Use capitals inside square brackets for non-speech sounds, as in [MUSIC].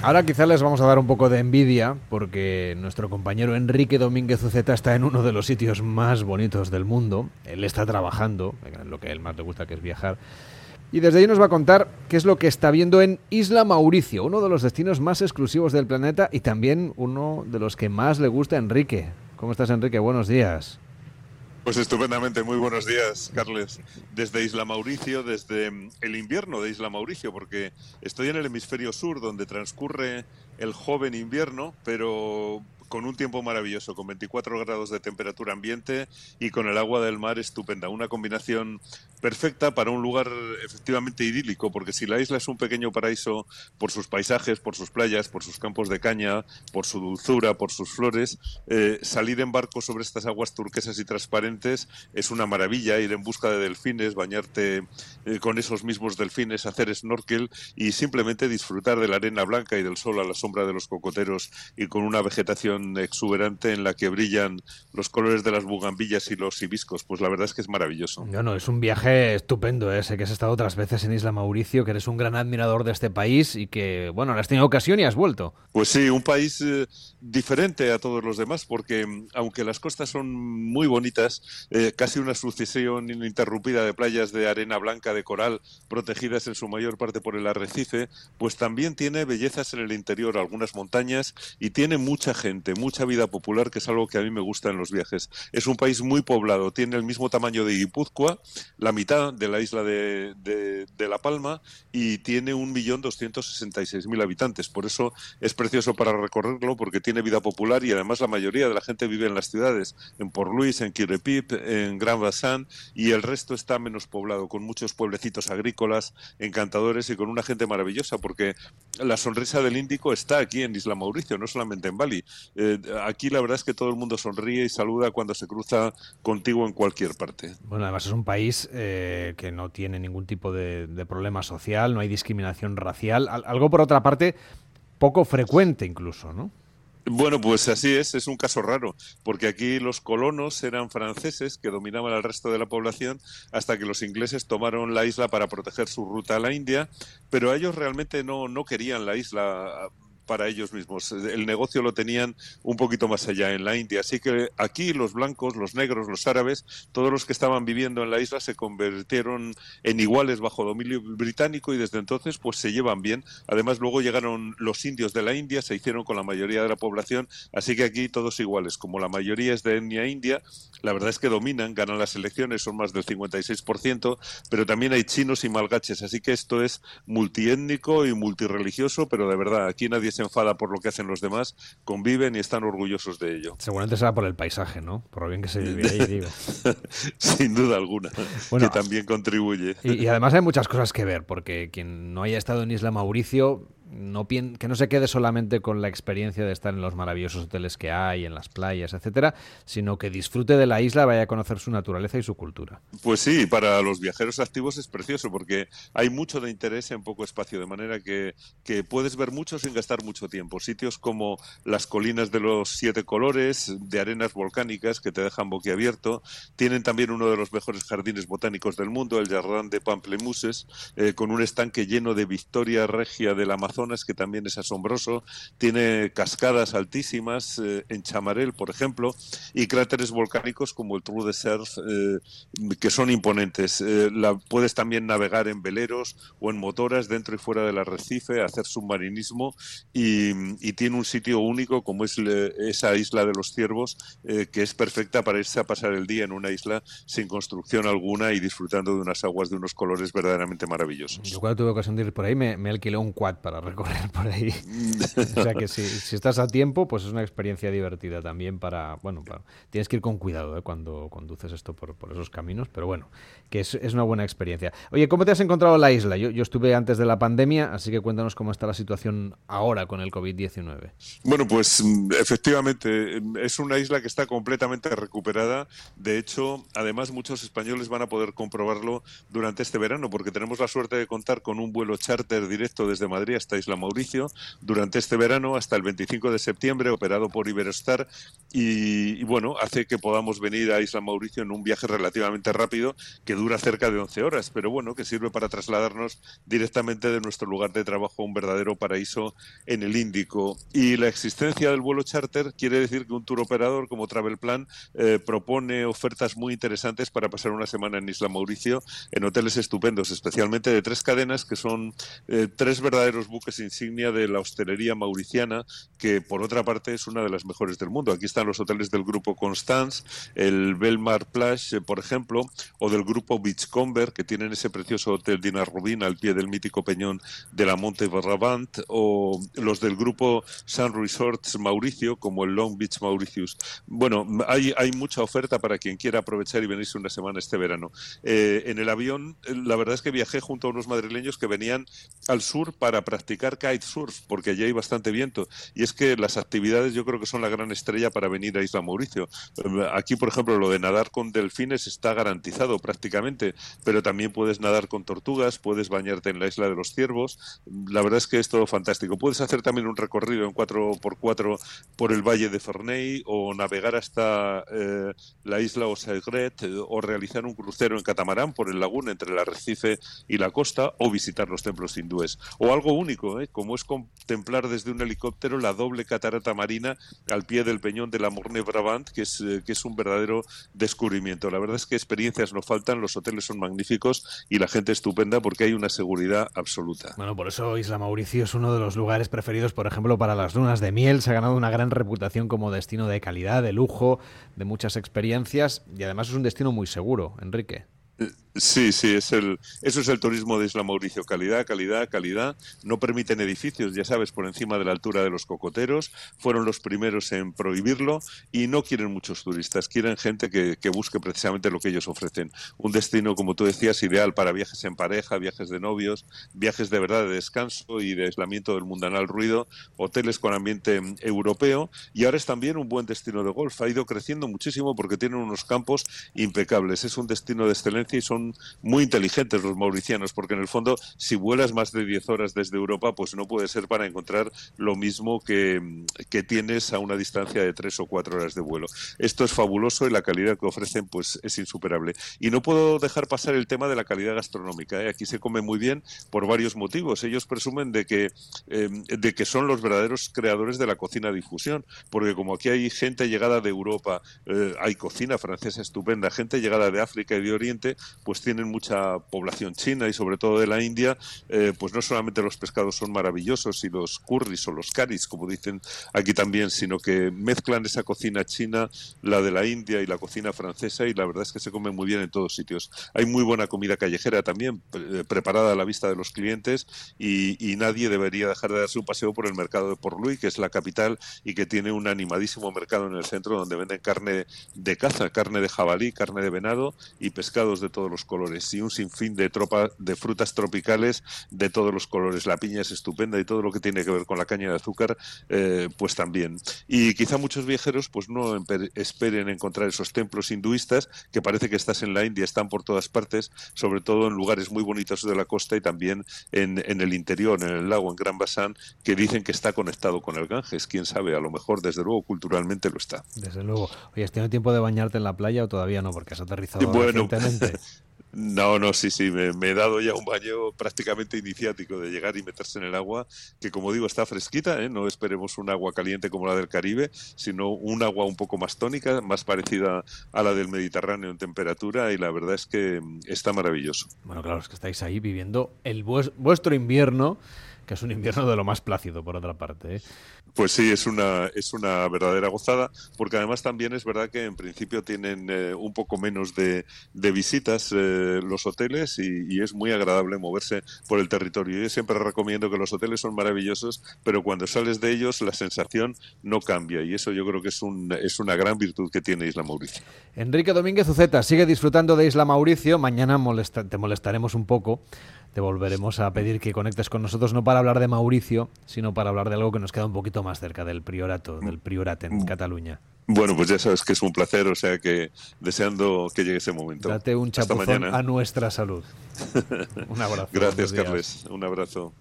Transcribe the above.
Ahora quizá les vamos a dar un poco de envidia porque nuestro compañero Enrique Domínguez Uceta está en uno de los sitios más bonitos del mundo. Él está trabajando, en lo que a él más le gusta que es viajar. Y desde ahí nos va a contar qué es lo que está viendo en Isla Mauricio, uno de los destinos más exclusivos del planeta y también uno de los que más le gusta a Enrique. ¿Cómo estás Enrique? Buenos días. Pues estupendamente, muy buenos días, Carles. Desde Isla Mauricio, desde mm, el invierno de Isla Mauricio, porque estoy en el hemisferio sur, donde transcurre el joven invierno, pero con un tiempo maravilloso, con 24 grados de temperatura ambiente y con el agua del mar estupenda. Una combinación perfecta para un lugar efectivamente idílico, porque si la isla es un pequeño paraíso por sus paisajes, por sus playas, por sus campos de caña, por su dulzura, por sus flores, eh, salir en barco sobre estas aguas turquesas y transparentes es una maravilla, ir en busca de delfines, bañarte eh, con esos mismos delfines, hacer snorkel y simplemente disfrutar de la arena blanca y del sol a la sombra de los cocoteros y con una vegetación exuberante en la que brillan los colores de las bugambillas y los hibiscos. Pues la verdad es que es maravilloso. No, no, es un viaje estupendo, ¿eh? sé que has estado otras veces en Isla Mauricio, que eres un gran admirador de este país y que, bueno, has tenido ocasión y has vuelto. Pues sí, un país eh, diferente a todos los demás, porque mm, aunque las costas son muy bonitas, eh, casi una sucesión ininterrumpida de playas de arena blanca, de coral, protegidas en su mayor parte por el arrecife, pues también tiene bellezas en el interior, algunas montañas, y tiene mucha gente, mucha vida popular, que es algo que a mí me gusta en los viajes. Es un país muy poblado, tiene el mismo tamaño de Guipúzcoa, la mitad de la isla de, de, La Palma y tiene 1.266.000 habitantes. Por eso es precioso para recorrerlo porque tiene vida popular y además la mayoría de la gente vive en las ciudades, en Port Louis, en Quirepip, en Gran Bassan y el resto está menos poblado, con muchos pueblecitos agrícolas, encantadores y con una gente maravillosa porque la sonrisa del Índico está aquí en Isla Mauricio, no solamente en Bali. Eh, aquí la verdad es que todo el mundo sonríe y saluda cuando se cruza contigo en cualquier parte. Bueno, además es un país eh, que no tiene ningún tipo de, problema social, no hay discriminación racial, algo por otra parte poco frecuente incluso, ¿no? Bueno, pues así es, es un caso raro, porque aquí los colonos eran franceses que dominaban al resto de la población hasta que los ingleses tomaron la isla para proteger su ruta a la India, pero ellos realmente no, no querían la isla para ellos mismos. El negocio lo tenían un poquito más allá en la India. Así que aquí los blancos, los negros, los árabes, todos los que estaban viviendo en la isla se convirtieron en iguales bajo dominio británico y desde entonces pues se llevan bien. Además luego llegaron los indios de la India, se hicieron con la mayoría de la población, así que aquí todos iguales. Como la mayoría es de etnia india, la verdad es que dominan, ganan las elecciones, son más del 56%, pero también hay chinos y malgaches, así que esto es multiétnico y multireligioso, pero de verdad, aquí nadie se enfada por lo que hacen los demás, conviven y están orgullosos de ello. Seguramente será por el paisaje, ¿no? Por lo bien que se vive ahí, digo. [LAUGHS] Sin duda alguna, que también contribuye. y además hay muchas cosas que ver, porque quien no haya estado en Isla Mauricio no que no se quede solamente con la experiencia de estar en los maravillosos hoteles que hay, en las playas, etcétera, sino que disfrute de la isla, vaya a conocer su naturaleza y su cultura. Pues sí, para los viajeros activos es precioso porque hay mucho de interés en poco espacio, de manera que, que puedes ver mucho sin gastar mucho tiempo. Sitios como las colinas de los siete colores, de arenas volcánicas que te dejan boquiabierto, tienen también uno de los mejores jardines botánicos del mundo, el Jardin de Pamplemuses, eh, con un estanque lleno de victoria regia del Amazonas zonas que también es asombroso. Tiene cascadas altísimas eh, en Chamarel, por ejemplo, y cráteres volcánicos como el Trou de Cerf, eh, que son imponentes. Eh, puedes también navegar en veleros o en motoras dentro y fuera del arrecife, hacer submarinismo y, tiene un sitio único como es esa isla de los ciervos, que es perfecta para irse a pasar el día en una isla sin construcción alguna y disfrutando de unas aguas de unos colores verdaderamente maravillosos. Yo cuando tuve ocasión de ir por ahí me, me alquilé un quad para recorrer por ahí. [LAUGHS] o sea que si, si, estás a tiempo, pues es una experiencia divertida también para, bueno, tienes que ir con cuidado ¿eh? cuando conduces esto por, por, esos caminos, pero bueno, que es, es, una buena experiencia. Oye, ¿cómo te has encontrado en la isla? Yo, yo estuve antes de la pandemia, así que cuéntanos cómo está la situación ahora con el COVID-19. Bueno, pues mm, efectivamente, es una isla que está completamente recuperada. De hecho, además muchos españoles van a poder comprobarlo durante este verano, porque tenemos la suerte de contar con un vuelo charter directo desde Madrid hasta Isla Mauricio durante este verano hasta el 25 de septiembre, operado por Iberostar, y, bueno, hace que podamos venir a Isla Mauricio en un viaje relativamente rápido que dura cerca de 11 horas, pero bueno, que sirve para trasladarnos directamente de nuestro lugar de trabajo a un verdadero paraíso en el Índico. Y la existencia del vuelo charter quiere decir que un tour operador como Travel Plan eh, propone ofertas muy interesantes para pasar una semana en Isla Mauricio en hoteles estupendos, especialmente de tres cadenas que son eh, tres verdaderos buques insignia de la hostelería mauriciana, que por otra parte es una de las mejores del mundo. Aquí están los hoteles del grupo Constance, el Belmar Plage, eh, por ejemplo, o del grupo Beachcomber, que tienen ese precioso hotel Dinar Rubin al pie del mítico peñón de la Monte Barrabant, o los del grupo Sun Resorts Mauricio, como el Long Beach Mauritius. Bueno, hay, mucha oferta para quien quiera aprovechar y venirse una semana este verano. Eh, en el avión, la verdad es que viajé junto a unos madrileños que venían al sur para practicar kitesurf, porque allí hay bastante viento. Y es que las actividades yo creo que son la gran estrella para venir a Isla Mauricio. Aquí, por ejemplo, lo de nadar con delfines está garantizado prácticamente, pero también puedes nadar con tortugas, puedes bañarte en la isla de los ciervos. La verdad es que es todo fantástico. Puedes hacer también un recorrido en 4x4 por el valle de Ferney o navegar hasta eh, la isla Osegret eh, o realizar un crucero en catamarán por el lagún entre el arrecife y la costa o visitar los templos hindúes. O algo único, ¿eh? como es contemplar desde un helicóptero la doble catarata marina al pie del peñón de la Morne Brabant, que es, que es un verdadero descubrimiento. La verdad es que experiencias no faltan, los hoteles son magníficos y la gente estupenda porque hay una seguridad absoluta. Bueno, por eso Isla Mauricio es uno de los lugares preferidos, por ejemplo, para las lunas de miel. Se ha ganado una gran reputación como destino de calidad, de lujo, de muchas experiencias y además es un destino muy seguro, Enrique. Sí, sí, es el, eso es el turismo de Isla Mauricio. Calidad, calidad, calidad. No permiten edificios, ya sabes, por encima de la altura de los cocoteros. Fueron los primeros en prohibirlo y no quieren muchos turistas. Quieren gente que, que busque precisamente lo que ellos ofrecen. Un destino, como tú decías, ideal para viajes en pareja, viajes de novios, viajes de verdad de descanso y de aislamiento del mundanal ruido, hoteles con ambiente europeo. Y ahora es también un buen destino de golf. Ha ido creciendo muchísimo porque tienen unos campos impecables. Es un destino de excelencia y son muy inteligentes los mauricianos, porque en el fondo, si vuelas más de 10 horas desde Europa, pues no puede ser para encontrar lo mismo que, que tienes a una distancia de 3 o 4 horas de vuelo. Esto es fabuloso y la calidad que ofrecen pues es insuperable. Y no puedo dejar pasar el tema de la calidad gastronómica. ¿eh? Aquí se come muy bien por varios motivos. Ellos presumen de que, em, de que son los verdaderos creadores de la cocina difusión, porque como aquí hay gente llegada de Europa, eh, hay cocina francesa estupenda, gente llegada de África y de Oriente, pues tienen mucha población china y sobre todo de la India, eh, pues no solamente los pescados son maravillosos y los curries o los caris, como dicen aquí también, sino que mezclan esa cocina china, la de la India y la cocina francesa y la verdad es que se come muy bien en todos sitios. Hay muy buena comida callejera también, eh, preparada a la vista de los clientes y, nadie debería dejar de darse un paseo por el mercado de Port-Louis, que es la capital y que tiene un animadísimo mercado en el centro donde venden carne de caza, carne de jabalí, carne de venado y pescados de todos los colores y un sinfín de, tropa, de frutas tropicales de todos los colores. La piña es estupenda y todo lo que tiene que ver con la caña de azúcar, eh, pues también. Y quizá muchos viajeros pues no esperen encontrar esos templos hinduistas que parece que estás en la India, están por todas partes, sobre todo en lugares muy bonitos de la costa y también en, en el interior, en el lago, en Gran Basán, que dicen que está conectado con el Ganges. Quién sabe, a lo mejor, desde luego, culturalmente lo está. Desde luego. Oye, ¿has tenido tiempo de bañarte en la playa o todavía no? Porque has aterrizado bueno, recientemente. No, no, sí, sí, me, he dado ya un baño prácticamente iniciático de llegar y meterse en el agua, que como digo está fresquita, ¿eh? no esperemos un agua caliente como la del Caribe, sino un agua un poco más tónica, más parecida a la del Mediterráneo en temperatura y la verdad es que está maravilloso. Bueno, claro, es que estáis ahí viviendo el vuestro invierno que es un invierno de lo más plácido, por otra parte. ¿eh? Pues sí, es una, es una verdadera gozada, porque además también es verdad que en principio tienen eh, un poco menos de, visitas eh, los hoteles y, es muy agradable moverse por el territorio. Yo siempre recomiendo que los hoteles son maravillosos, pero cuando sales de ellos la sensación no cambia y eso yo creo que es, un, es una gran virtud que tiene Isla Mauricio. Enrique Domínguez Uceta, sigue disfrutando de Isla Mauricio. Mañana te molestaremos un poco te volveremos a pedir que conectes con nosotros no para hablar de Mauricio, sino para hablar de algo que nos queda un poquito más cerca del priorato, del priorat en Cataluña. Bueno, pues ya sabes que es un placer, o sea que deseando que llegue ese momento. Date un chapuzón a nuestra salud. [LAUGHS] un abrazo. Gracias, Carles. Un abrazo.